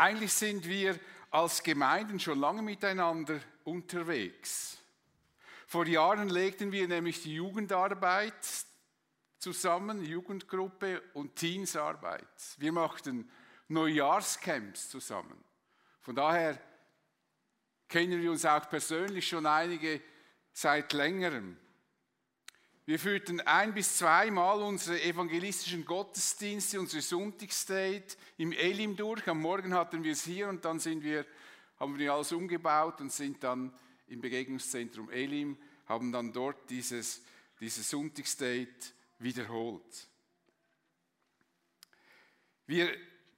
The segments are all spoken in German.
Eigentlich sind wir als Gemeinden schon lange miteinander unterwegs. Vor Jahren legten wir nämlich die Jugendarbeit zusammen, Jugendgruppe und Teensarbeit. Wir machten Neujahrscamps zusammen. Von daher kennen wir uns auch persönlich schon einige seit längerem. Wir führten ein bis zweimal unsere evangelistischen Gottesdienste, unsere Sonntagsdate im Elim durch. Am Morgen hatten wir es hier und dann sind wir, haben wir alles umgebaut und sind dann im Begegnungszentrum Elim, haben dann dort dieses, dieses Sonntagsdate wiederholt. Wir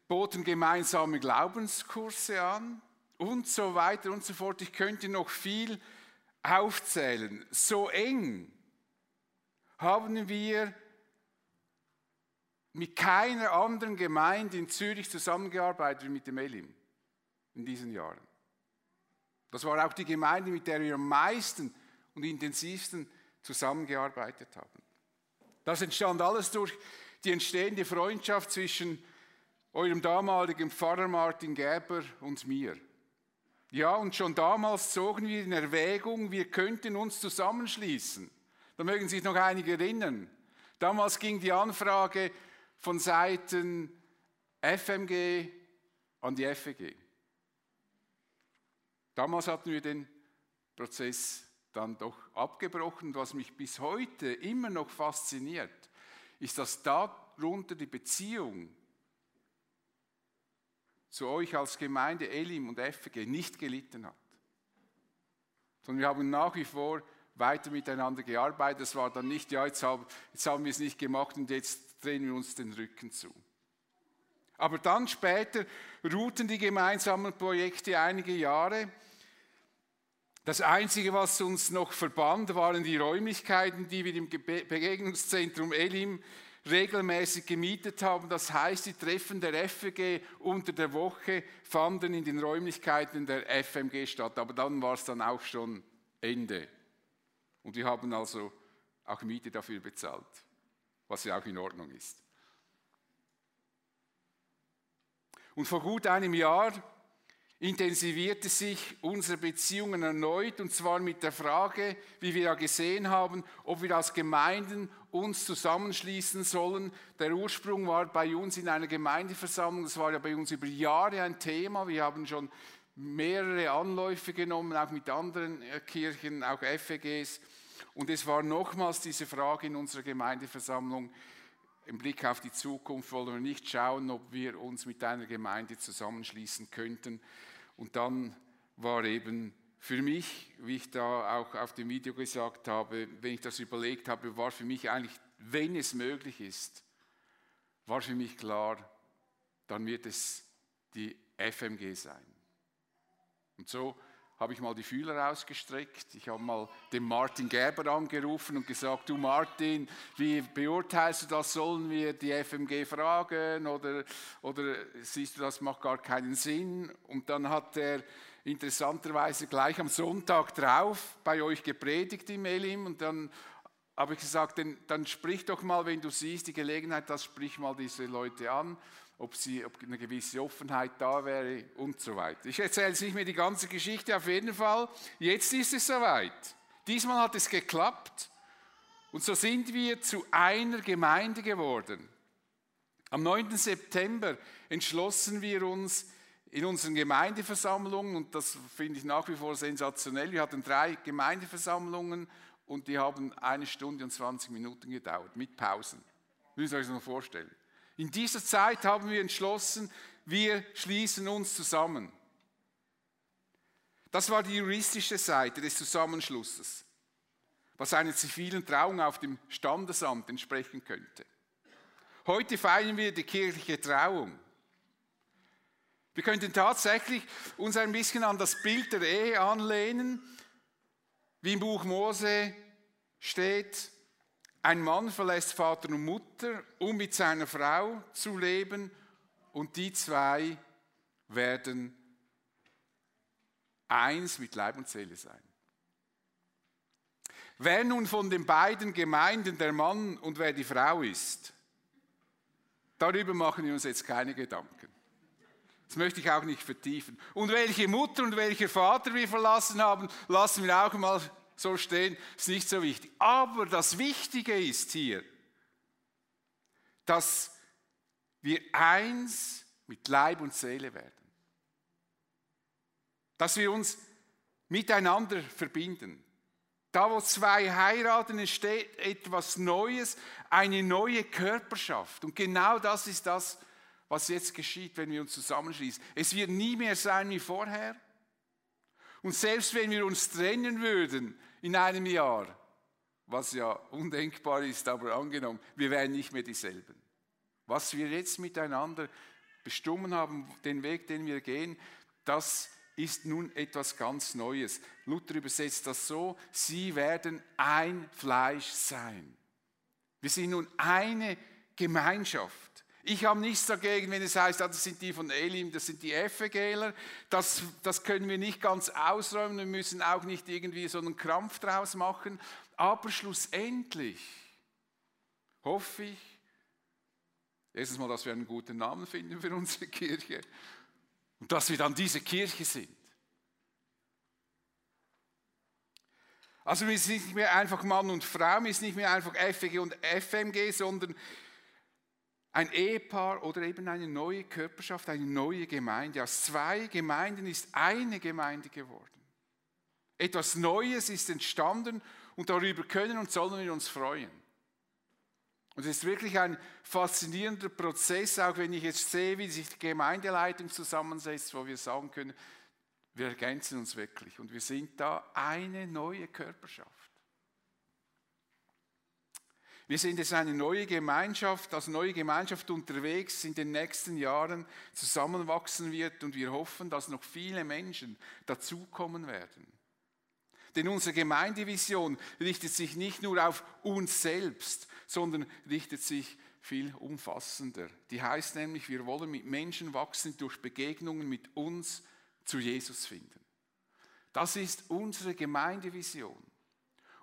boten gemeinsame Glaubenskurse an und so weiter und so fort. Ich könnte noch viel aufzählen. So eng haben wir mit keiner anderen Gemeinde in Zürich zusammengearbeitet wie mit dem Elim in diesen Jahren. Das war auch die Gemeinde, mit der wir am meisten und intensivsten zusammengearbeitet haben. Das entstand alles durch die entstehende Freundschaft zwischen eurem damaligen Pfarrer Martin Gerber und mir. Ja, und schon damals zogen wir in Erwägung, wir könnten uns zusammenschließen. Da mögen sich noch einige erinnern. Damals ging die Anfrage von Seiten FMG an die FEG. Damals hatten wir den Prozess dann doch abgebrochen. Was mich bis heute immer noch fasziniert, ist, dass darunter die Beziehung zu euch als Gemeinde Elim und FG nicht gelitten hat. Sondern wir haben nach wie vor weiter miteinander gearbeitet. Es war dann nicht, ja, jetzt haben, jetzt haben wir es nicht gemacht und jetzt drehen wir uns den Rücken zu. Aber dann später ruhten die gemeinsamen Projekte einige Jahre. Das Einzige, was uns noch verband, waren die Räumlichkeiten, die wir im Begegnungszentrum Elim regelmäßig gemietet haben. Das heißt, die Treffen der FG unter der Woche fanden in den Räumlichkeiten der FMG statt. Aber dann war es dann auch schon Ende. Und wir haben also auch Miete dafür bezahlt, was ja auch in Ordnung ist. Und vor gut einem Jahr intensivierte sich unsere Beziehungen erneut, und zwar mit der Frage, wie wir ja gesehen haben, ob wir als Gemeinden uns zusammenschließen sollen. Der Ursprung war bei uns in einer Gemeindeversammlung, das war ja bei uns über Jahre ein Thema. Wir haben schon mehrere Anläufe genommen, auch mit anderen äh, Kirchen, auch FEGs. Und es war nochmals diese Frage in unserer Gemeindeversammlung, im Blick auf die Zukunft wollen wir nicht schauen, ob wir uns mit einer Gemeinde zusammenschließen könnten. Und dann war eben für mich, wie ich da auch auf dem Video gesagt habe, wenn ich das überlegt habe, war für mich eigentlich, wenn es möglich ist, war für mich klar, dann wird es die FMG sein. Und so habe ich mal die Fühler ausgestreckt. Ich habe mal den Martin Gerber angerufen und gesagt, du Martin, wie beurteilst du das? Sollen wir die FMG fragen oder, oder siehst du, das macht gar keinen Sinn? Und dann hat er interessanterweise gleich am Sonntag drauf bei euch gepredigt im Elim und dann habe ich gesagt, dann, sprich doch mal, wenn du siehst, die Gelegenheit, das sprich mal diese Leute an ob, sie, ob eine gewisse Offenheit da wäre und so weiter. Ich erzähle jetzt nicht mehr die ganze Geschichte, auf jeden Fall. Jetzt ist es soweit. Diesmal hat es geklappt und so sind wir zu einer Gemeinde geworden. Am 9. September entschlossen wir uns in unseren Gemeindeversammlungen, und das finde ich nach wie vor sensationell, wir hatten drei Gemeindeversammlungen und die haben eine Stunde und 20 Minuten gedauert, mit Pausen. Müsst ihr euch das noch vorstellen. In dieser Zeit haben wir entschlossen, wir schließen uns zusammen. Das war die juristische Seite des Zusammenschlusses, was einer zivilen Trauung auf dem Standesamt entsprechen könnte. Heute feiern wir die kirchliche Trauung. Wir könnten tatsächlich uns ein bisschen an das Bild der Ehe anlehnen, wie im Buch Mose steht, ein Mann verlässt Vater und Mutter, um mit seiner Frau zu leben, und die zwei werden eins mit Leib und Seele sein. Wer nun von den beiden Gemeinden der Mann und wer die Frau ist, darüber machen wir uns jetzt keine Gedanken. Das möchte ich auch nicht vertiefen. Und welche Mutter und welcher Vater wir verlassen haben, lassen wir auch mal so stehen, ist nicht so wichtig. Aber das Wichtige ist hier, dass wir eins mit Leib und Seele werden. Dass wir uns miteinander verbinden. Da, wo zwei heiraten, entsteht etwas Neues, eine neue Körperschaft. Und genau das ist das, was jetzt geschieht, wenn wir uns zusammenschließen. Es wird nie mehr sein wie vorher. Und selbst wenn wir uns trennen würden in einem Jahr, was ja undenkbar ist, aber angenommen, wir wären nicht mehr dieselben. Was wir jetzt miteinander bestimmen haben, den Weg, den wir gehen, das ist nun etwas ganz Neues. Luther übersetzt das so, sie werden ein Fleisch sein. Wir sind nun eine Gemeinschaft. Ich habe nichts dagegen, wenn es heißt, ah, das sind die von Elim, das sind die FGler. Das, das können wir nicht ganz ausräumen, wir müssen auch nicht irgendwie so einen Krampf draus machen. Aber schlussendlich hoffe ich, erstens mal, dass wir einen guten Namen finden für unsere Kirche und dass wir dann diese Kirche sind. Also wir sind nicht mehr einfach Mann und Frau, wir sind nicht mehr einfach FG und FMG, sondern ein Ehepaar oder eben eine neue Körperschaft, eine neue Gemeinde. Aus zwei Gemeinden ist eine Gemeinde geworden. Etwas Neues ist entstanden und darüber können und sollen wir uns freuen. Und es ist wirklich ein faszinierender Prozess, auch wenn ich jetzt sehe, wie sich die Gemeindeleitung zusammensetzt, wo wir sagen können, wir ergänzen uns wirklich und wir sind da eine neue Körperschaft. Wir sind jetzt eine neue Gemeinschaft, als neue Gemeinschaft unterwegs in den nächsten Jahren zusammenwachsen wird und wir hoffen, dass noch viele Menschen dazukommen werden. Denn unsere Gemeindevision richtet sich nicht nur auf uns selbst, sondern richtet sich viel umfassender. Die heißt nämlich, wir wollen mit Menschen wachsen durch Begegnungen mit uns zu Jesus finden. Das ist unsere Gemeindevision.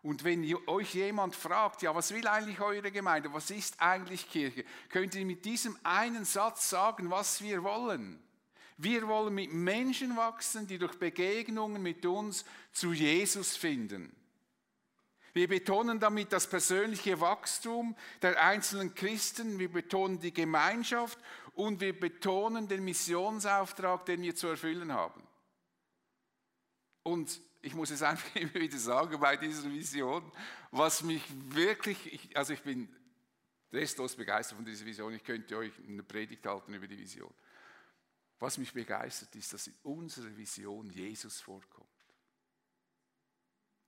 Und wenn euch jemand fragt, ja, was will eigentlich eure Gemeinde, was ist eigentlich Kirche, könnt ihr mit diesem einen Satz sagen, was wir wollen. Wir wollen mit Menschen wachsen, die durch Begegnungen mit uns zu Jesus finden. Wir betonen damit das persönliche Wachstum der einzelnen Christen, wir betonen die Gemeinschaft und wir betonen den Missionsauftrag, den wir zu erfüllen haben. Und ich muss es einfach immer wieder sagen bei dieser Vision, was mich wirklich, also ich bin restlos begeistert von dieser Vision, ich könnte euch eine Predigt halten über die Vision. Was mich begeistert ist, dass in unserer Vision Jesus vorkommt.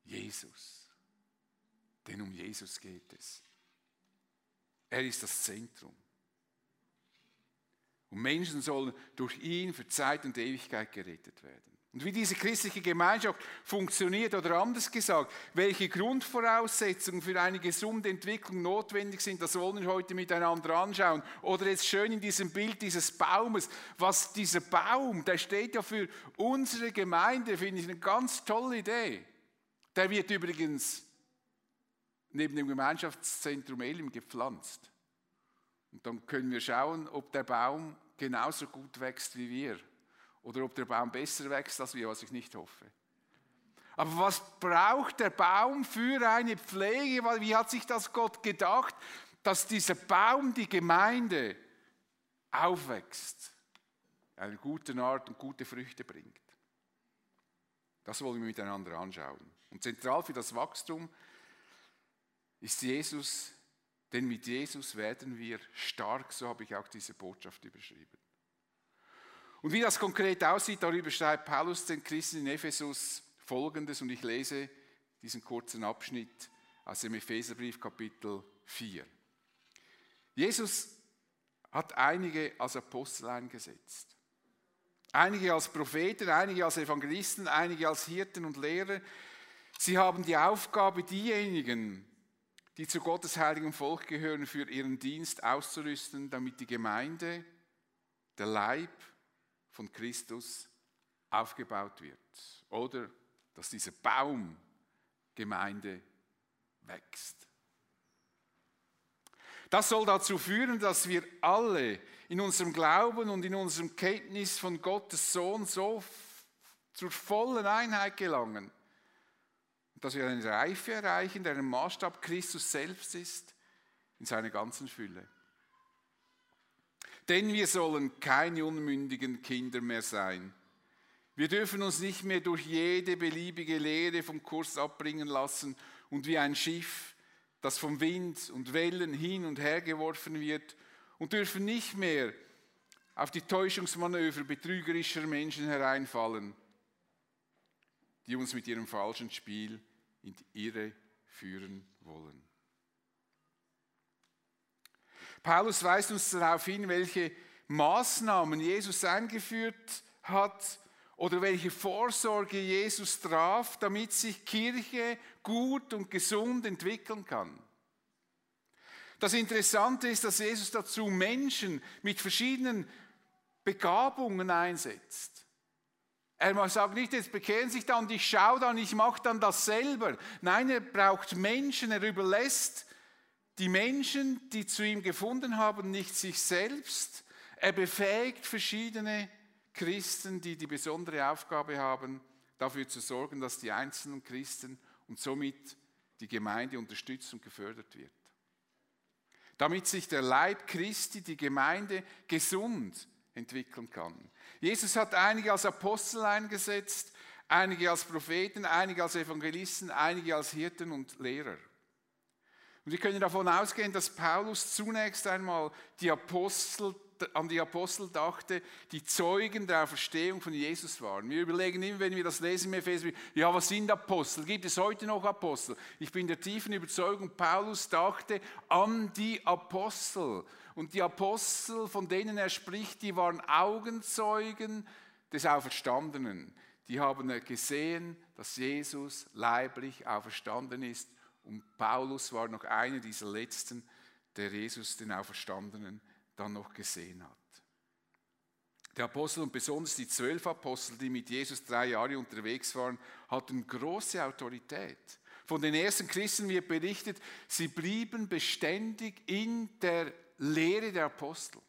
Jesus. Denn um Jesus geht es. Er ist das Zentrum. Und Menschen sollen durch ihn für Zeit und Ewigkeit gerettet werden. Und wie diese christliche Gemeinschaft funktioniert oder anders gesagt, welche Grundvoraussetzungen für eine gesunde Entwicklung notwendig sind, das wollen wir heute miteinander anschauen. Oder jetzt schön in diesem Bild dieses Baumes, was dieser Baum, der steht ja für unsere Gemeinde, finde ich eine ganz tolle Idee. Der wird übrigens neben dem Gemeinschaftszentrum Elim gepflanzt. Und dann können wir schauen, ob der Baum genauso gut wächst wie wir oder ob der Baum besser wächst als wir, was ich nicht hoffe. Aber was braucht der Baum für eine Pflege? Wie hat sich das Gott gedacht, dass dieser Baum die Gemeinde aufwächst, eine gute Art und gute Früchte bringt? Das wollen wir miteinander anschauen. Und zentral für das Wachstum ist Jesus, denn mit Jesus werden wir stark, so habe ich auch diese Botschaft überschrieben. Und wie das konkret aussieht, darüber schreibt Paulus den Christen in Ephesus folgendes und ich lese diesen kurzen Abschnitt aus dem Epheserbrief Kapitel 4. Jesus hat einige als Apostel eingesetzt. Einige als Propheten, einige als Evangelisten, einige als Hirten und Lehrer. Sie haben die Aufgabe, diejenigen, die zu Gottes heiligen Volk gehören, für ihren Dienst auszurüsten, damit die Gemeinde, der Leib, von Christus aufgebaut wird. Oder dass dieser Baum Gemeinde wächst. Das soll dazu führen, dass wir alle in unserem Glauben und in unserem Kenntnis von Gottes Sohn so zur vollen Einheit gelangen, dass wir eine Reife erreichen, deren Maßstab Christus selbst ist, in seiner ganzen Fülle. Denn wir sollen keine unmündigen Kinder mehr sein. Wir dürfen uns nicht mehr durch jede beliebige Lehre vom Kurs abbringen lassen und wie ein Schiff, das vom Wind und Wellen hin und her geworfen wird, und dürfen nicht mehr auf die Täuschungsmanöver betrügerischer Menschen hereinfallen, die uns mit ihrem falschen Spiel in die Irre führen wollen. Paulus weist uns darauf hin, welche Maßnahmen Jesus eingeführt hat oder welche Vorsorge Jesus traf, damit sich Kirche gut und gesund entwickeln kann. Das Interessante ist, dass Jesus dazu Menschen mit verschiedenen Begabungen einsetzt. Er sagt nicht, jetzt bekehren sich dann ich schaue dann, ich mache dann das selber. Nein, er braucht Menschen, er überlässt die Menschen, die zu ihm gefunden haben, nicht sich selbst. Er befähigt verschiedene Christen, die die besondere Aufgabe haben, dafür zu sorgen, dass die einzelnen Christen und somit die Gemeinde unterstützt und gefördert wird. Damit sich der Leib Christi, die Gemeinde, gesund entwickeln kann. Jesus hat einige als Apostel eingesetzt, einige als Propheten, einige als Evangelisten, einige als Hirten und Lehrer. Und wir können davon ausgehen, dass Paulus zunächst einmal die Apostel, an die Apostel dachte, die Zeugen der Auferstehung von Jesus waren. Wir überlegen immer, wenn wir das lesen im Epheser, ja, was sind Apostel? Gibt es heute noch Apostel? Ich bin der tiefen Überzeugung, Paulus dachte an die Apostel. Und die Apostel, von denen er spricht, die waren Augenzeugen des Auferstandenen. Die haben gesehen, dass Jesus leiblich auferstanden ist. Und Paulus war noch einer dieser letzten, der Jesus, den Auferstandenen, dann noch gesehen hat. Der Apostel und besonders die zwölf Apostel, die mit Jesus drei Jahre unterwegs waren, hatten große Autorität. Von den ersten Christen wird berichtet, sie blieben beständig in der Lehre der Apostel.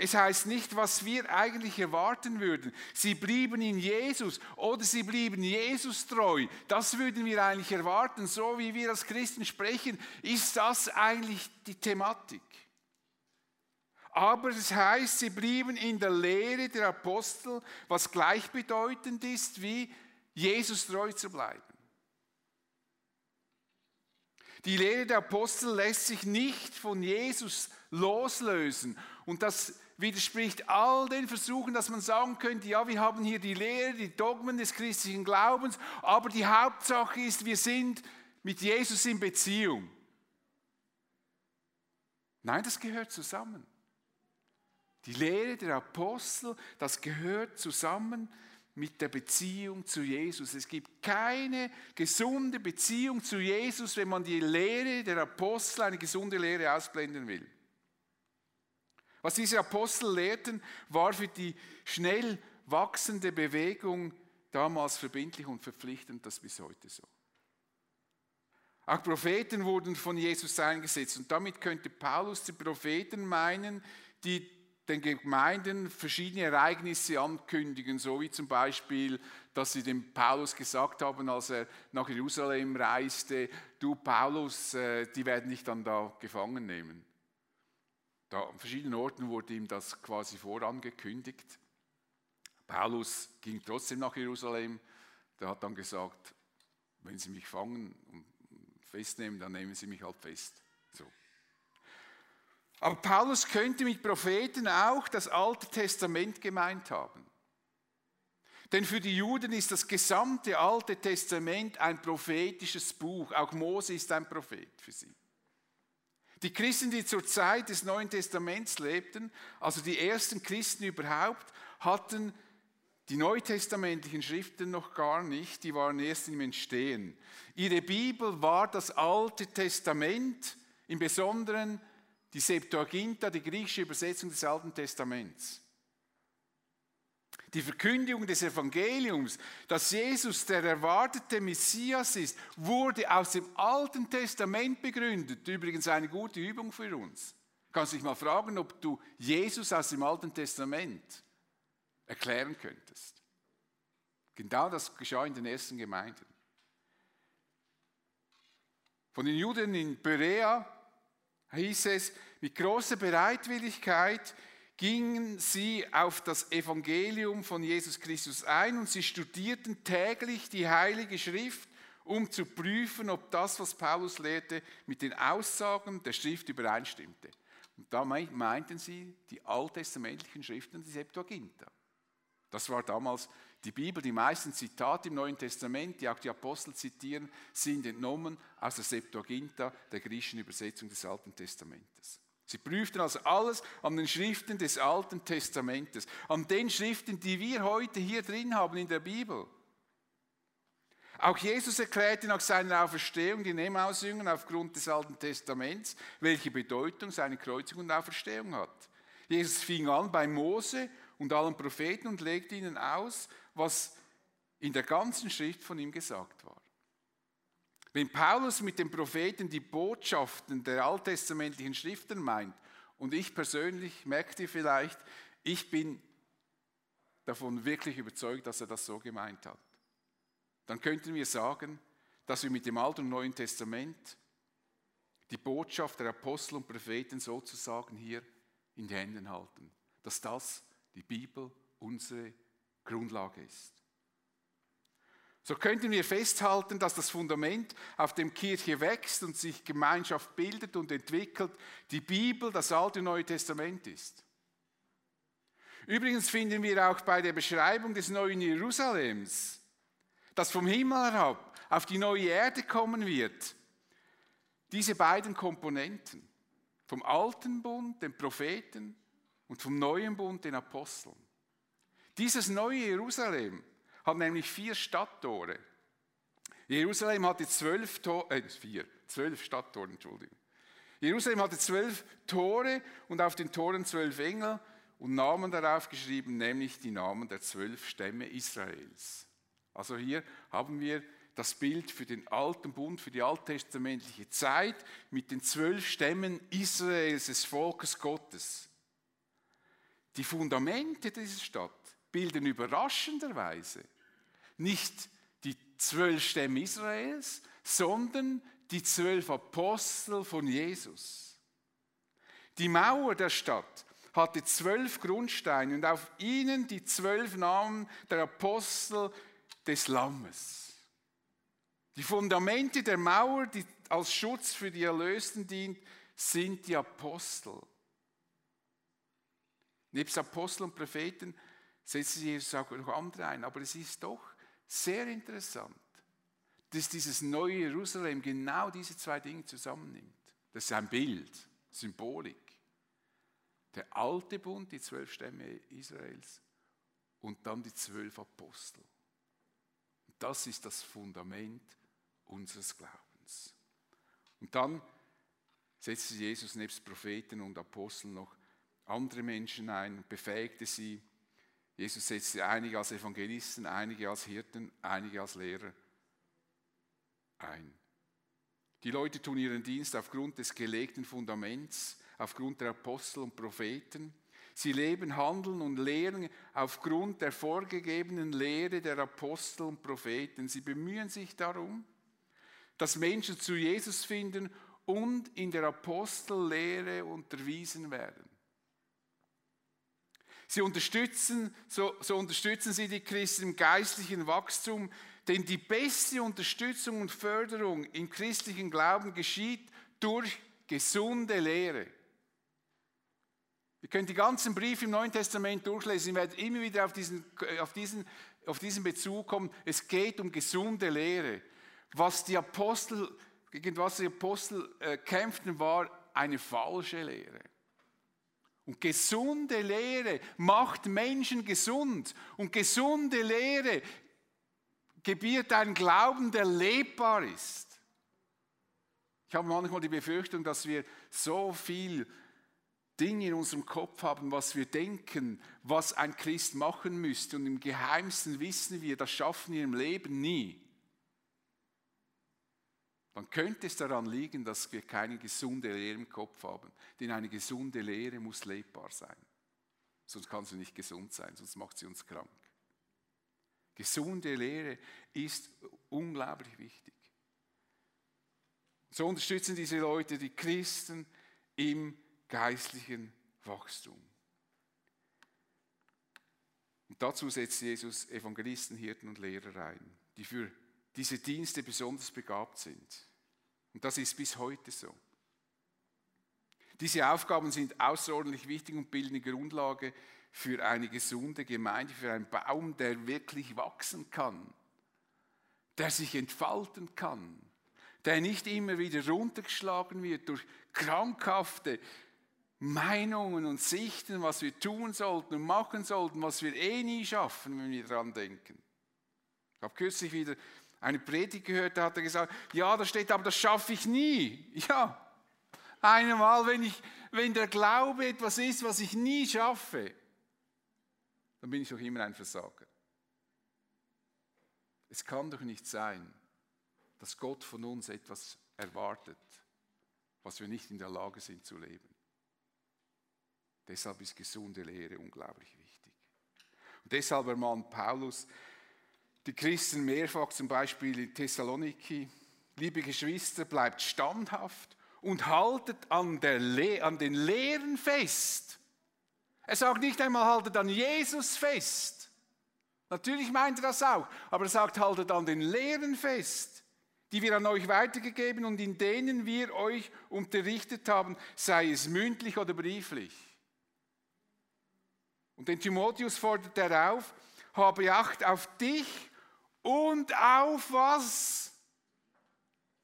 Es heißt nicht, was wir eigentlich erwarten würden. Sie blieben in Jesus oder sie blieben Jesus treu. Das würden wir eigentlich erwarten. So wie wir als Christen sprechen, ist das eigentlich die Thematik. Aber es heißt, sie blieben in der Lehre der Apostel, was gleichbedeutend ist, wie Jesus treu zu bleiben. Die Lehre der Apostel lässt sich nicht von Jesus loslösen. Und das widerspricht all den Versuchen, dass man sagen könnte, ja, wir haben hier die Lehre, die Dogmen des christlichen Glaubens, aber die Hauptsache ist, wir sind mit Jesus in Beziehung. Nein, das gehört zusammen. Die Lehre der Apostel, das gehört zusammen mit der Beziehung zu Jesus. Es gibt keine gesunde Beziehung zu Jesus, wenn man die Lehre der Apostel, eine gesunde Lehre ausblenden will. Was diese Apostel lehrten, war für die schnell wachsende Bewegung damals verbindlich und verpflichtend, das bis heute so. Auch Propheten wurden von Jesus eingesetzt und damit könnte Paulus die Propheten meinen, die den Gemeinden verschiedene Ereignisse ankündigen, so wie zum Beispiel, dass sie dem Paulus gesagt haben, als er nach Jerusalem reiste, du Paulus, äh, die werden dich dann da gefangen nehmen. Da an verschiedenen Orten wurde ihm das quasi vorangekündigt. Paulus ging trotzdem nach Jerusalem. Der hat dann gesagt, wenn sie mich fangen und festnehmen, dann nehmen sie mich halt fest. So. Aber Paulus könnte mit Propheten auch das Alte Testament gemeint haben. Denn für die Juden ist das gesamte Alte Testament ein prophetisches Buch. Auch Mose ist ein Prophet für sie. Die Christen, die zur Zeit des Neuen Testaments lebten, also die ersten Christen überhaupt, hatten die neutestamentlichen Schriften noch gar nicht, die waren erst im Entstehen. Ihre Bibel war das Alte Testament, im Besonderen die Septuaginta, die griechische Übersetzung des Alten Testaments. Die Verkündigung des Evangeliums, dass Jesus der erwartete Messias ist, wurde aus dem Alten Testament begründet. Übrigens eine gute Übung für uns. Kannst dich mal fragen, ob du Jesus aus dem Alten Testament erklären könntest. Genau das geschah in den ersten Gemeinden. Von den Juden in Berea hieß es, mit großer Bereitwilligkeit gingen sie auf das Evangelium von Jesus Christus ein und sie studierten täglich die Heilige Schrift, um zu prüfen, ob das, was Paulus lehrte, mit den Aussagen der Schrift übereinstimmte. Und da meinten sie die alttestamentlichen Schriften, die Septuaginta. Das war damals die Bibel. Die meisten Zitate im Neuen Testament, die auch die Apostel zitieren, sind entnommen aus der Septuaginta, der griechischen Übersetzung des Alten Testamentes. Sie prüften also alles an den Schriften des Alten Testamentes, an den Schriften, die wir heute hier drin haben in der Bibel. Auch Jesus erklärte nach seiner Auferstehung die Nehmausübungen aufgrund des Alten Testaments, welche Bedeutung seine Kreuzigung und Auferstehung hat. Jesus fing an bei Mose und allen Propheten und legte ihnen aus, was in der ganzen Schrift von ihm gesagt war. Wenn Paulus mit den Propheten die Botschaften der alttestamentlichen Schriften meint, und ich persönlich merkt ihr vielleicht, ich bin davon wirklich überzeugt, dass er das so gemeint hat, dann könnten wir sagen, dass wir mit dem Alten und Neuen Testament die Botschaft der Apostel und Propheten sozusagen hier in den Händen halten, dass das die Bibel unsere Grundlage ist. So könnten wir festhalten, dass das Fundament, auf dem Kirche wächst und sich Gemeinschaft bildet und entwickelt, die Bibel, das Alte und Neue Testament ist. Übrigens finden wir auch bei der Beschreibung des neuen Jerusalems, das vom Himmel herab auf die neue Erde kommen wird, diese beiden Komponenten, vom alten Bund, den Propheten, und vom neuen Bund, den Aposteln. Dieses neue Jerusalem hat nämlich vier Stadttore. Jerusalem hatte zwölf Tore, äh, vier, zwölf Stadttore, Entschuldigung. Jerusalem hatte zwölf Tore und auf den Toren zwölf Engel und Namen darauf geschrieben, nämlich die Namen der zwölf Stämme Israels. Also hier haben wir das Bild für den alten Bund, für die alttestamentliche Zeit mit den zwölf Stämmen Israels, des Volkes Gottes. Die Fundamente dieser Stadt bilden überraschenderweise nicht die zwölf Stämme Israels, sondern die zwölf Apostel von Jesus. Die Mauer der Stadt hatte zwölf Grundsteine und auf ihnen die zwölf Namen der Apostel des Lammes. Die Fundamente der Mauer, die als Schutz für die Erlösten dient, sind die Apostel. Nebst Apostel und Propheten setzte Jesus auch noch andere ein. Aber es ist doch sehr interessant, dass dieses neue Jerusalem genau diese zwei Dinge zusammennimmt. Das ist ein Bild, Symbolik. Der alte Bund, die zwölf Stämme Israels und dann die zwölf Apostel. Das ist das Fundament unseres Glaubens. Und dann setzte Jesus nebst Propheten und Aposteln noch andere Menschen ein und befähigte sie. Jesus setzte einige als Evangelisten, einige als Hirten, einige als Lehrer ein. Die Leute tun ihren Dienst aufgrund des gelegten Fundaments, aufgrund der Apostel und Propheten. Sie leben, handeln und lehren aufgrund der vorgegebenen Lehre der Apostel und Propheten. Sie bemühen sich darum, dass Menschen zu Jesus finden und in der Apostellehre unterwiesen werden. Sie unterstützen, so, so unterstützen sie die Christen im geistlichen Wachstum, denn die beste Unterstützung und Förderung im christlichen Glauben geschieht durch gesunde Lehre. Ihr könnt die ganzen Briefe im Neuen Testament durchlesen, ihr werdet immer wieder auf diesen, auf, diesen, auf diesen Bezug kommen. Es geht um gesunde Lehre. Was die Apostel, gegen was die Apostel äh, kämpften, war eine falsche Lehre. Und gesunde Lehre macht Menschen gesund. Und gesunde Lehre gebiert einen Glauben, der lebbar ist. Ich habe manchmal die Befürchtung, dass wir so viel Dinge in unserem Kopf haben, was wir denken, was ein Christ machen müsste. Und im Geheimsten wissen wir, das schaffen wir im Leben nie. Dann könnte es daran liegen, dass wir keine gesunde Lehre im Kopf haben. Denn eine gesunde Lehre muss lebbar sein. Sonst kann sie nicht gesund sein, sonst macht sie uns krank. Gesunde Lehre ist unglaublich wichtig. So unterstützen diese Leute die Christen im geistlichen Wachstum. Und dazu setzt Jesus Evangelisten, Hirten und Lehrer ein, die für diese Dienste besonders begabt sind. Und das ist bis heute so. Diese Aufgaben sind außerordentlich wichtig und bilden die Grundlage für eine gesunde Gemeinde, für einen Baum, der wirklich wachsen kann, der sich entfalten kann, der nicht immer wieder runtergeschlagen wird durch krankhafte Meinungen und Sichten, was wir tun sollten und machen sollten, was wir eh nie schaffen, wenn wir daran denken. Ich habe kürzlich wieder eine Predigt gehört, da hat er gesagt, ja, da steht, aber das schaffe ich nie. Ja, einmal, wenn, ich, wenn der Glaube etwas ist, was ich nie schaffe, dann bin ich doch immer ein Versager. Es kann doch nicht sein, dass Gott von uns etwas erwartet, was wir nicht in der Lage sind zu leben. Deshalb ist gesunde Lehre unglaublich wichtig. Und deshalb ermahnt Paulus die Christen mehrfach, zum Beispiel in Thessaloniki, liebe Geschwister, bleibt standhaft und haltet an, der an den Lehren fest. Er sagt nicht einmal, haltet an Jesus fest. Natürlich meint er das auch, aber er sagt, haltet an den Lehren fest, die wir an euch weitergegeben und in denen wir euch unterrichtet haben, sei es mündlich oder brieflich. Und den Timotheus fordert er auf, habe Acht auf dich und auf was?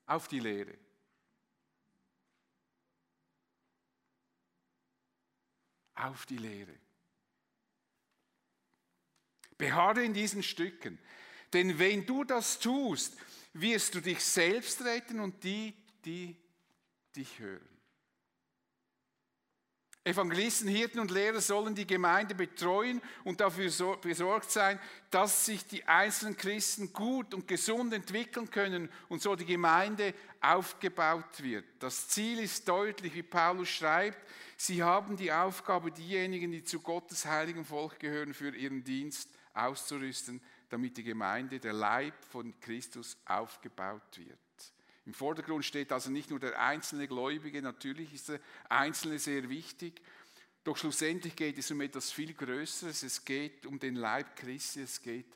Auf die Lehre. Auf die Lehre. Beharre in diesen Stücken, denn wenn du das tust, wirst du dich selbst retten und die, die dich hören. Evangelisten, Hirten und Lehrer sollen die Gemeinde betreuen und dafür besorgt sein, dass sich die einzelnen Christen gut und gesund entwickeln können und so die Gemeinde aufgebaut wird. Das Ziel ist deutlich, wie Paulus schreibt, sie haben die Aufgabe, diejenigen, die zu Gottes heiligen Volk gehören, für ihren Dienst auszurüsten, damit die Gemeinde, der Leib von Christus, aufgebaut wird. Im Vordergrund steht also nicht nur der einzelne Gläubige, natürlich ist der Einzelne sehr wichtig, doch schlussendlich geht es um etwas viel Größeres. Es geht um den Leib Christi, es geht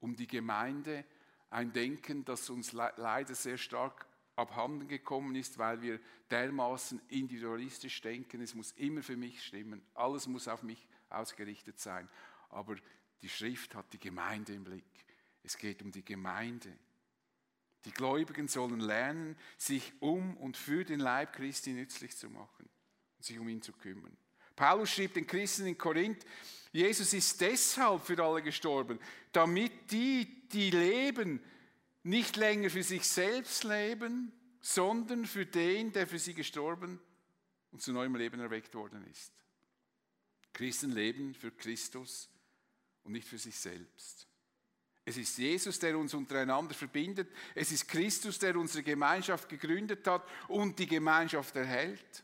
um die Gemeinde. Ein Denken, das uns leider sehr stark abhanden gekommen ist, weil wir dermaßen individualistisch denken. Es muss immer für mich stimmen, alles muss auf mich ausgerichtet sein. Aber die Schrift hat die Gemeinde im Blick. Es geht um die Gemeinde. Die Gläubigen sollen lernen, sich um und für den Leib Christi nützlich zu machen und sich um ihn zu kümmern. Paulus schrieb den Christen in Korinth, Jesus ist deshalb für alle gestorben, damit die, die leben, nicht länger für sich selbst leben, sondern für den, der für sie gestorben und zu neuem Leben erweckt worden ist. Christen leben für Christus und nicht für sich selbst. Es ist Jesus, der uns untereinander verbindet. Es ist Christus, der unsere Gemeinschaft gegründet hat und die Gemeinschaft erhält.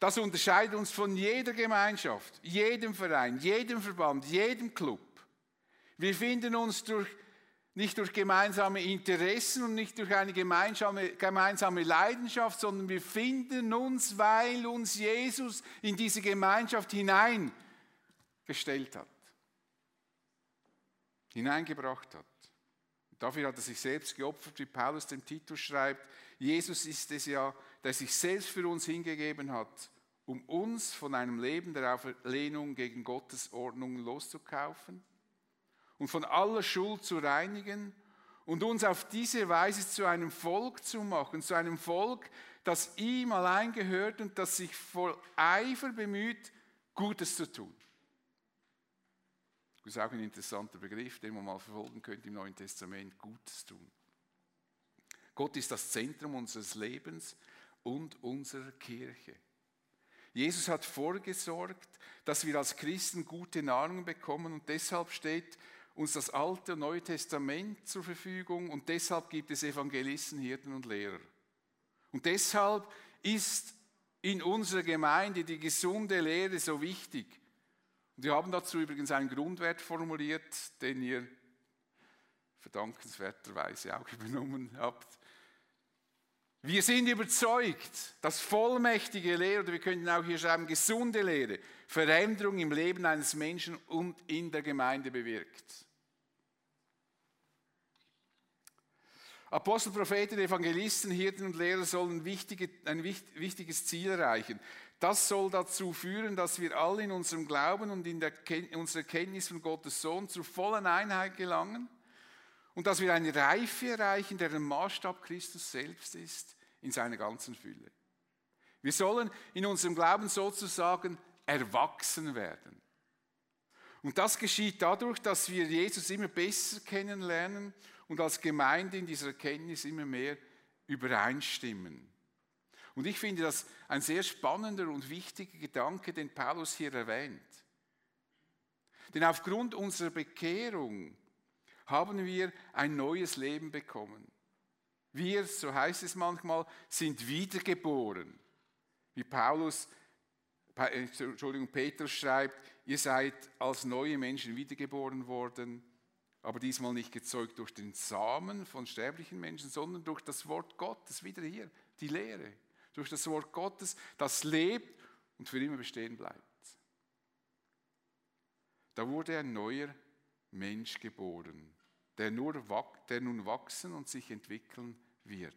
Das unterscheidet uns von jeder Gemeinschaft, jedem Verein, jedem Verband, jedem Club. Wir finden uns durch, nicht durch gemeinsame Interessen und nicht durch eine gemeinsame, gemeinsame Leidenschaft, sondern wir finden uns, weil uns Jesus in diese Gemeinschaft hineingestellt hat hineingebracht hat. Dafür hat er sich selbst geopfert, wie Paulus dem Titus schreibt. Jesus ist es ja, der sich selbst für uns hingegeben hat, um uns von einem Leben der Auflehnung gegen Gottes Ordnung loszukaufen und von aller Schuld zu reinigen und uns auf diese Weise zu einem Volk zu machen, zu einem Volk, das ihm allein gehört und das sich voll Eifer bemüht, Gutes zu tun. Das ist auch ein interessanter Begriff, den man mal verfolgen könnte im Neuen Testament, Gutes tun. Gott ist das Zentrum unseres Lebens und unserer Kirche. Jesus hat vorgesorgt, dass wir als Christen gute Nahrung bekommen und deshalb steht uns das Alte und Neue Testament zur Verfügung und deshalb gibt es Evangelisten, Hirten und Lehrer. Und deshalb ist in unserer Gemeinde die gesunde Lehre so wichtig. Und wir haben dazu übrigens einen Grundwert formuliert, den ihr verdankenswerterweise auch übernommen habt. Wir sind überzeugt, dass vollmächtige Lehre, oder wir könnten auch hier schreiben, gesunde Lehre, Veränderung im Leben eines Menschen und in der Gemeinde bewirkt. Apostel, Propheten, Evangelisten, Hirten und Lehrer sollen ein wichtiges Ziel erreichen. Das soll dazu führen, dass wir alle in unserem Glauben und in, der, in unserer Kenntnis von Gottes Sohn zur vollen Einheit gelangen und dass wir eine Reife erreichen, deren Maßstab Christus selbst ist, in seiner ganzen Fülle. Wir sollen in unserem Glauben sozusagen erwachsen werden. Und das geschieht dadurch, dass wir Jesus immer besser kennenlernen und als Gemeinde in dieser Erkenntnis immer mehr übereinstimmen. Und ich finde das ein sehr spannender und wichtiger Gedanke, den Paulus hier erwähnt. Denn aufgrund unserer Bekehrung haben wir ein neues Leben bekommen. Wir, so heißt es manchmal, sind wiedergeboren. Wie Paulus, äh, Entschuldigung, Petrus schreibt, ihr seid als neue Menschen wiedergeboren worden, aber diesmal nicht gezeugt durch den Samen von sterblichen Menschen, sondern durch das Wort Gottes, wieder hier, die Lehre, durch das Wort Gottes, das lebt und für immer bestehen bleibt. Da wurde ein neuer Mensch geboren der, nur, der nun wachsen und sich entwickeln wird.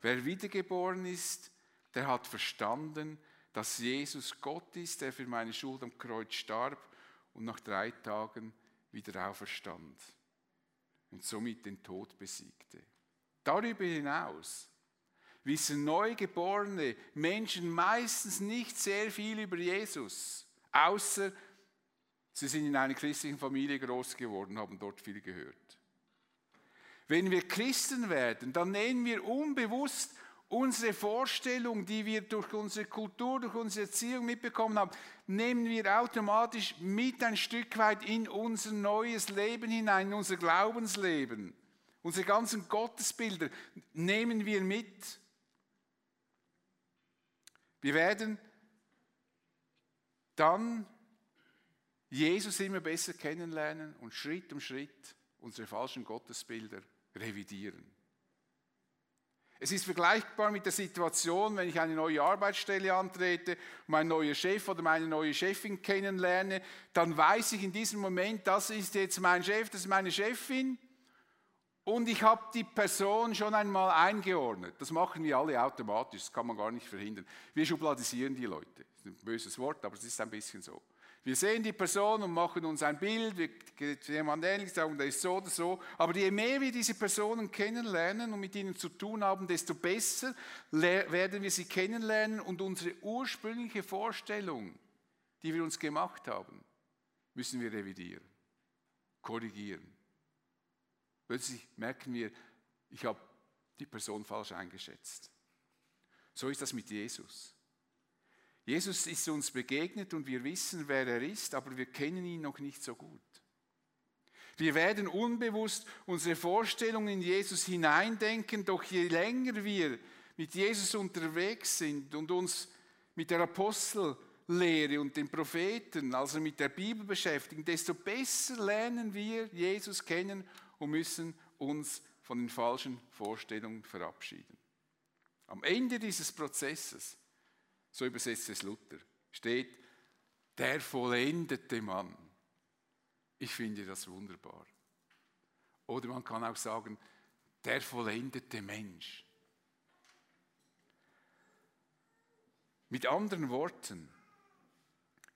Wer wiedergeboren ist, der hat verstanden, dass Jesus Gott ist, der für meine Schuld am Kreuz starb und nach drei Tagen wieder auferstand und somit den Tod besiegte. Darüber hinaus wissen neugeborene Menschen meistens nicht sehr viel über Jesus, außer Sie sind in einer christlichen Familie groß geworden, haben dort viel gehört. Wenn wir Christen werden, dann nehmen wir unbewusst unsere Vorstellung, die wir durch unsere Kultur, durch unsere Erziehung mitbekommen haben, nehmen wir automatisch mit ein Stück weit in unser neues Leben hinein, in unser Glaubensleben. Unsere ganzen Gottesbilder nehmen wir mit. Wir werden dann Jesus immer besser kennenlernen und Schritt um Schritt unsere falschen Gottesbilder revidieren. Es ist vergleichbar mit der Situation, wenn ich eine neue Arbeitsstelle antrete, meinen neuen Chef oder meine neue Chefin kennenlerne, dann weiß ich in diesem Moment, das ist jetzt mein Chef, das ist meine Chefin und ich habe die Person schon einmal eingeordnet. Das machen wir alle automatisch, das kann man gar nicht verhindern. Wir schubladisieren die Leute. Das ist ein böses Wort, aber es ist ein bisschen so. Wir sehen die Person und machen uns ein Bild, wir jemand ähnlich sagen, der ist so oder so. Aber je mehr wir diese Personen kennenlernen und mit ihnen zu tun haben, desto besser werden wir sie kennenlernen und unsere ursprüngliche Vorstellung, die wir uns gemacht haben, müssen wir revidieren, korrigieren. Plötzlich merken wir, ich habe die Person falsch eingeschätzt. So ist das mit Jesus. Jesus ist uns begegnet und wir wissen, wer er ist, aber wir kennen ihn noch nicht so gut. Wir werden unbewusst unsere Vorstellungen in Jesus hineindenken, doch je länger wir mit Jesus unterwegs sind und uns mit der Apostellehre und den Propheten, also mit der Bibel beschäftigen, desto besser lernen wir Jesus kennen und müssen uns von den falschen Vorstellungen verabschieden. Am Ende dieses Prozesses so übersetzt es Luther, steht der vollendete Mann. Ich finde das wunderbar. Oder man kann auch sagen, der vollendete Mensch. Mit anderen Worten,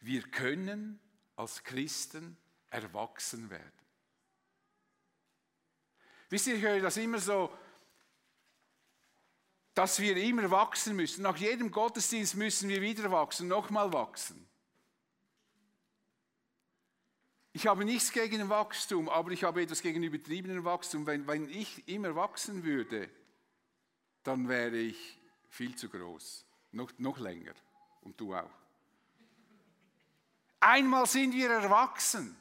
wir können als Christen erwachsen werden. Wisst ihr, ich höre das immer so, dass wir immer wachsen müssen. Nach jedem Gottesdienst müssen wir wieder wachsen, nochmal wachsen. Ich habe nichts gegen Wachstum, aber ich habe etwas gegen übertriebenen Wachstum. Wenn, wenn ich immer wachsen würde, dann wäre ich viel zu groß, noch, noch länger Und du auch. Einmal sind wir erwachsen.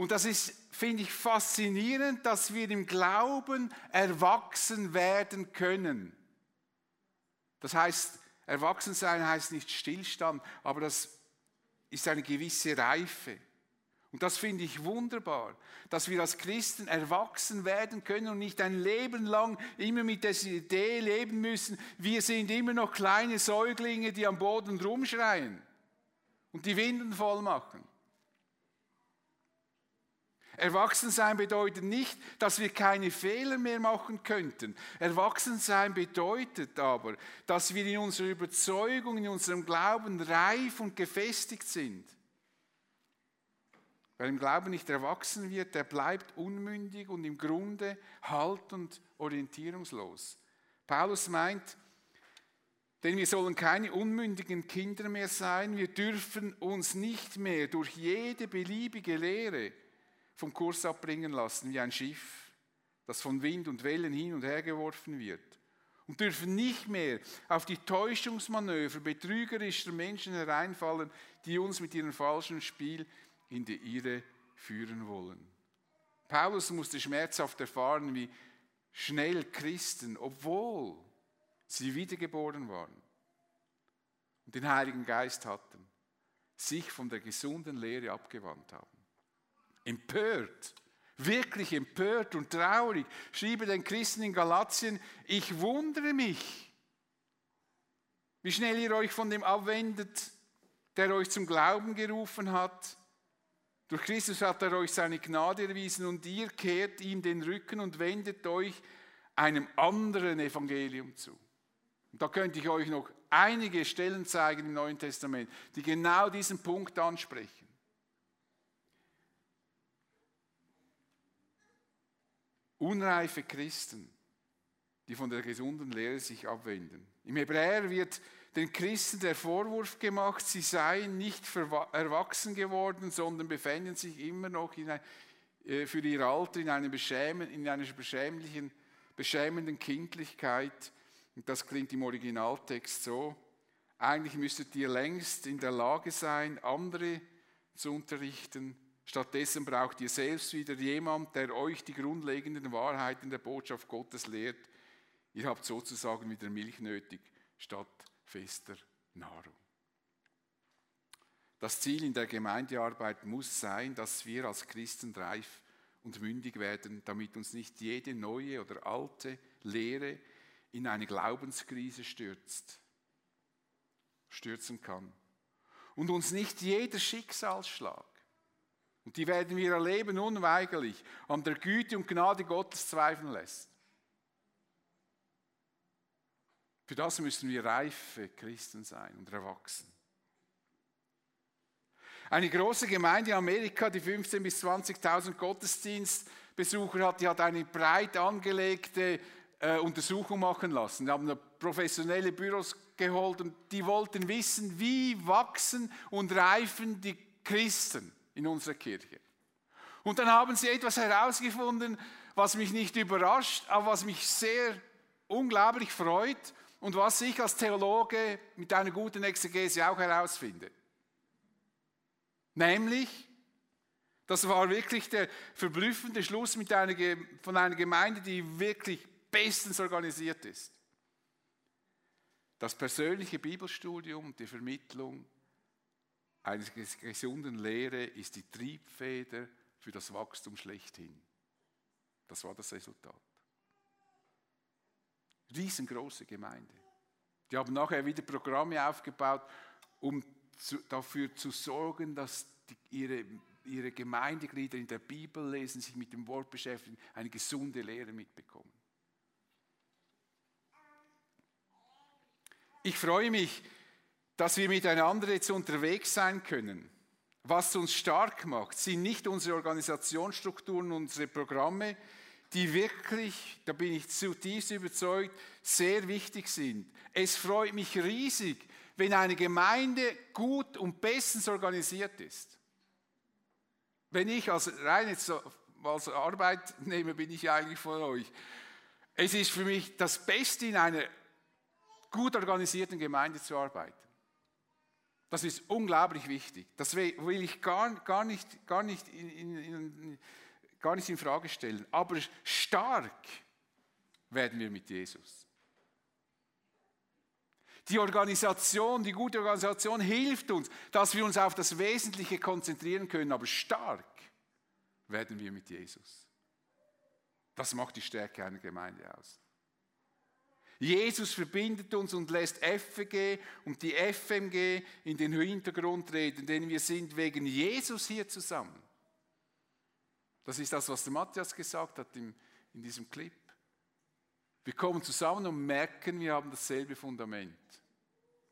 Und das ist, finde ich, faszinierend, dass wir im Glauben erwachsen werden können. Das heißt, erwachsen sein heißt nicht Stillstand, aber das ist eine gewisse Reife. Und das finde ich wunderbar, dass wir als Christen erwachsen werden können und nicht ein Leben lang immer mit dieser Idee leben müssen, wir sind immer noch kleine Säuglinge, die am Boden rumschreien und die Winden voll machen. Erwachsensein bedeutet nicht, dass wir keine Fehler mehr machen könnten. Erwachsensein bedeutet aber, dass wir in unserer Überzeugung, in unserem Glauben reif und gefestigt sind. Wer im Glauben nicht erwachsen wird, der bleibt unmündig und im Grunde halt- und orientierungslos. Paulus meint, denn wir sollen keine unmündigen Kinder mehr sein, wir dürfen uns nicht mehr durch jede beliebige Lehre vom Kurs abbringen lassen, wie ein Schiff, das von Wind und Wellen hin und her geworfen wird. Und dürfen nicht mehr auf die Täuschungsmanöver betrügerischer Menschen hereinfallen, die uns mit ihrem falschen Spiel in die Irre führen wollen. Paulus musste schmerzhaft erfahren, wie schnell Christen, obwohl sie wiedergeboren waren und den Heiligen Geist hatten, sich von der gesunden Lehre abgewandt haben. Empört, wirklich empört und traurig schrieb er den Christen in Galatien, ich wundere mich, wie schnell ihr euch von dem abwendet, der euch zum Glauben gerufen hat durch Christus hat er euch seine Gnade erwiesen und ihr kehrt ihm den Rücken und wendet euch einem anderen Evangelium zu. Und da könnte ich euch noch einige Stellen zeigen im Neuen Testament, die genau diesen Punkt ansprechen. Unreife Christen, die von der gesunden Lehre sich abwenden. Im Hebräer wird den Christen der Vorwurf gemacht, sie seien nicht erwachsen geworden, sondern befänden sich immer noch ein, äh, für ihr Alter in einer, beschämen, in einer beschämlichen, beschämenden Kindlichkeit. Und das klingt im Originaltext so. Eigentlich müsstet ihr längst in der Lage sein, andere zu unterrichten. Stattdessen braucht ihr selbst wieder jemand, der euch die grundlegenden Wahrheiten der Botschaft Gottes lehrt. Ihr habt sozusagen wieder Milch nötig statt fester Nahrung. Das Ziel in der Gemeindearbeit muss sein, dass wir als Christen reif und mündig werden, damit uns nicht jede neue oder alte Lehre in eine Glaubenskrise stürzt, stürzen kann. Und uns nicht jeder Schicksalsschlag, und die werden wir erleben unweigerlich, an der Güte und Gnade Gottes zweifeln lässt. Für das müssen wir reife Christen sein und erwachsen. Eine große Gemeinde in Amerika, die 15.000 bis 20.000 Gottesdienstbesucher hat, die hat eine breit angelegte äh, Untersuchung machen lassen. Die haben professionelle Büros geholt und die wollten wissen, wie wachsen und reifen die Christen in unserer Kirche. Und dann haben sie etwas herausgefunden, was mich nicht überrascht, aber was mich sehr unglaublich freut und was ich als Theologe mit einer guten Exegese auch herausfinde. Nämlich, das war wirklich der verblüffende Schluss einer, von einer Gemeinde, die wirklich bestens organisiert ist. Das persönliche Bibelstudium die Vermittlung einer gesunden Lehre ist die Triebfeder für das Wachstum schlechthin. Das war das Resultat. Riesengroße Gemeinde. Die haben nachher wieder Programme aufgebaut, um zu, dafür zu sorgen, dass die, ihre, ihre Gemeindeglieder in der Bibel lesen, sich mit dem Wort beschäftigen, eine gesunde Lehre mitbekommen. Ich freue mich, dass wir miteinander jetzt unterwegs sein können. Was uns stark macht, sind nicht unsere Organisationsstrukturen, unsere Programme, die wirklich, da bin ich zutiefst überzeugt, sehr wichtig sind. Es freut mich riesig, wenn eine Gemeinde gut und bestens organisiert ist. Wenn ich als rein jetzt als Arbeitnehmer bin ich eigentlich von euch. Es ist für mich das Beste in einer gut organisierten Gemeinde zu arbeiten. Das ist unglaublich wichtig. Das will ich gar, gar, nicht, gar, nicht in, in, in, gar nicht in Frage stellen. Aber stark werden wir mit Jesus. Die Organisation, die gute Organisation hilft uns, dass wir uns auf das Wesentliche konzentrieren können, aber stark werden wir mit Jesus. Das macht die Stärke einer Gemeinde aus. Jesus verbindet uns und lässt FG und die FMG in den Hintergrund treten, denn wir sind wegen Jesus hier zusammen. Das ist das, was der Matthias gesagt hat in, diesem Clip. Wir kommen zusammen und merken, wir haben dasselbe Fundament.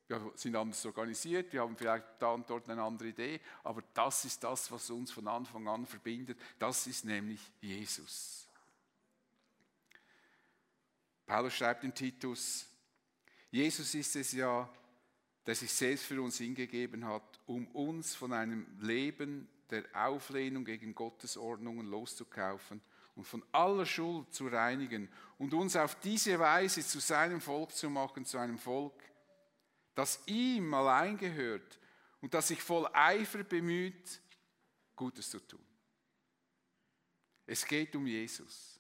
Wir sind anders organisiert, wir haben vielleicht da und dort eine andere Idee, aber das ist das, was uns von Anfang an verbindet. Das ist nämlich Jesus. Paulus schreibt in Titus, Jesus ist es ja, der sich selbst für uns hingegeben hat, um uns von einem Leben der Auflehnung gegen Gottes Ordnungen loszukaufen und von aller Schuld zu reinigen und uns auf diese Weise zu seinem Volk zu machen, zu einem Volk, das ihm allein gehört und das sich voll Eifer bemüht, Gutes zu tun. Es geht um Jesus.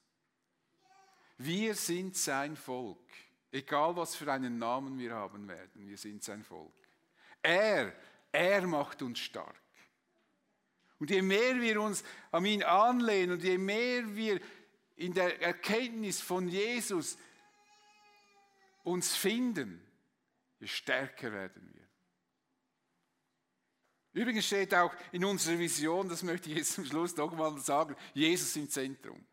Wir sind sein Volk. Egal was für einen Namen wir haben werden, wir sind sein Volk. Er, er macht uns stark. Und je mehr wir uns an ihn anlehnen und je mehr wir in der Erkenntnis von Jesus uns finden, je stärker werden wir. Übrigens steht auch in unserer Vision, das möchte ich jetzt zum Schluss noch mal sagen, Jesus im Zentrum.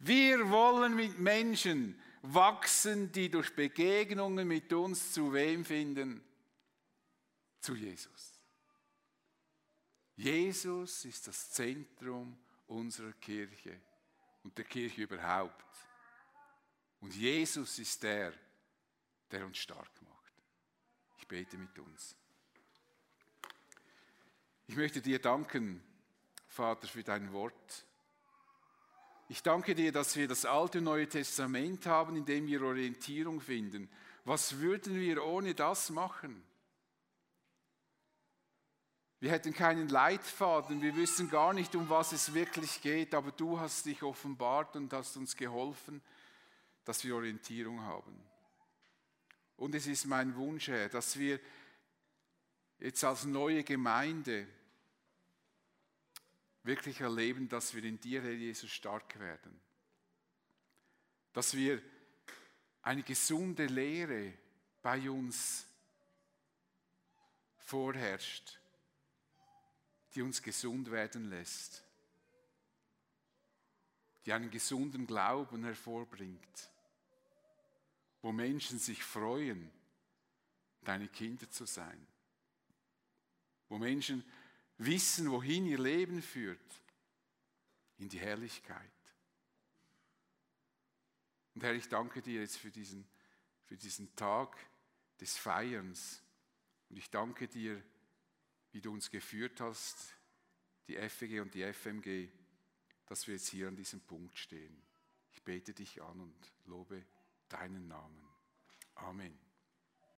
Wir wollen mit Menschen wachsen, die durch Begegnungen mit uns zu wem finden? Zu Jesus. Jesus ist das Zentrum unserer Kirche und der Kirche überhaupt. Und Jesus ist der, der uns stark macht. Ich bete mit uns. Ich möchte dir danken, Vater, für dein Wort. Ich danke dir, dass wir das Alte und Neue Testament haben, in dem wir Orientierung finden. Was würden wir ohne das machen? Wir hätten keinen Leitfaden, wir wissen gar nicht, um was es wirklich geht, aber du hast dich offenbart und hast uns geholfen, dass wir Orientierung haben. Und es ist mein Wunsch, Herr, dass wir jetzt als neue Gemeinde wirklich erleben, dass wir in dir, Herr Jesus, stark werden. Dass wir eine gesunde Lehre bei uns vorherrscht, die uns gesund werden lässt, die einen gesunden Glauben hervorbringt, wo Menschen sich freuen, deine Kinder zu sein, wo Menschen wissen, wohin ihr Leben führt, in die Herrlichkeit. Und Herr, ich danke dir jetzt für diesen, für diesen Tag des Feierns. Und ich danke dir, wie du uns geführt hast, die FEG und die FMG, dass wir jetzt hier an diesem Punkt stehen. Ich bete dich an und lobe deinen Namen. Amen.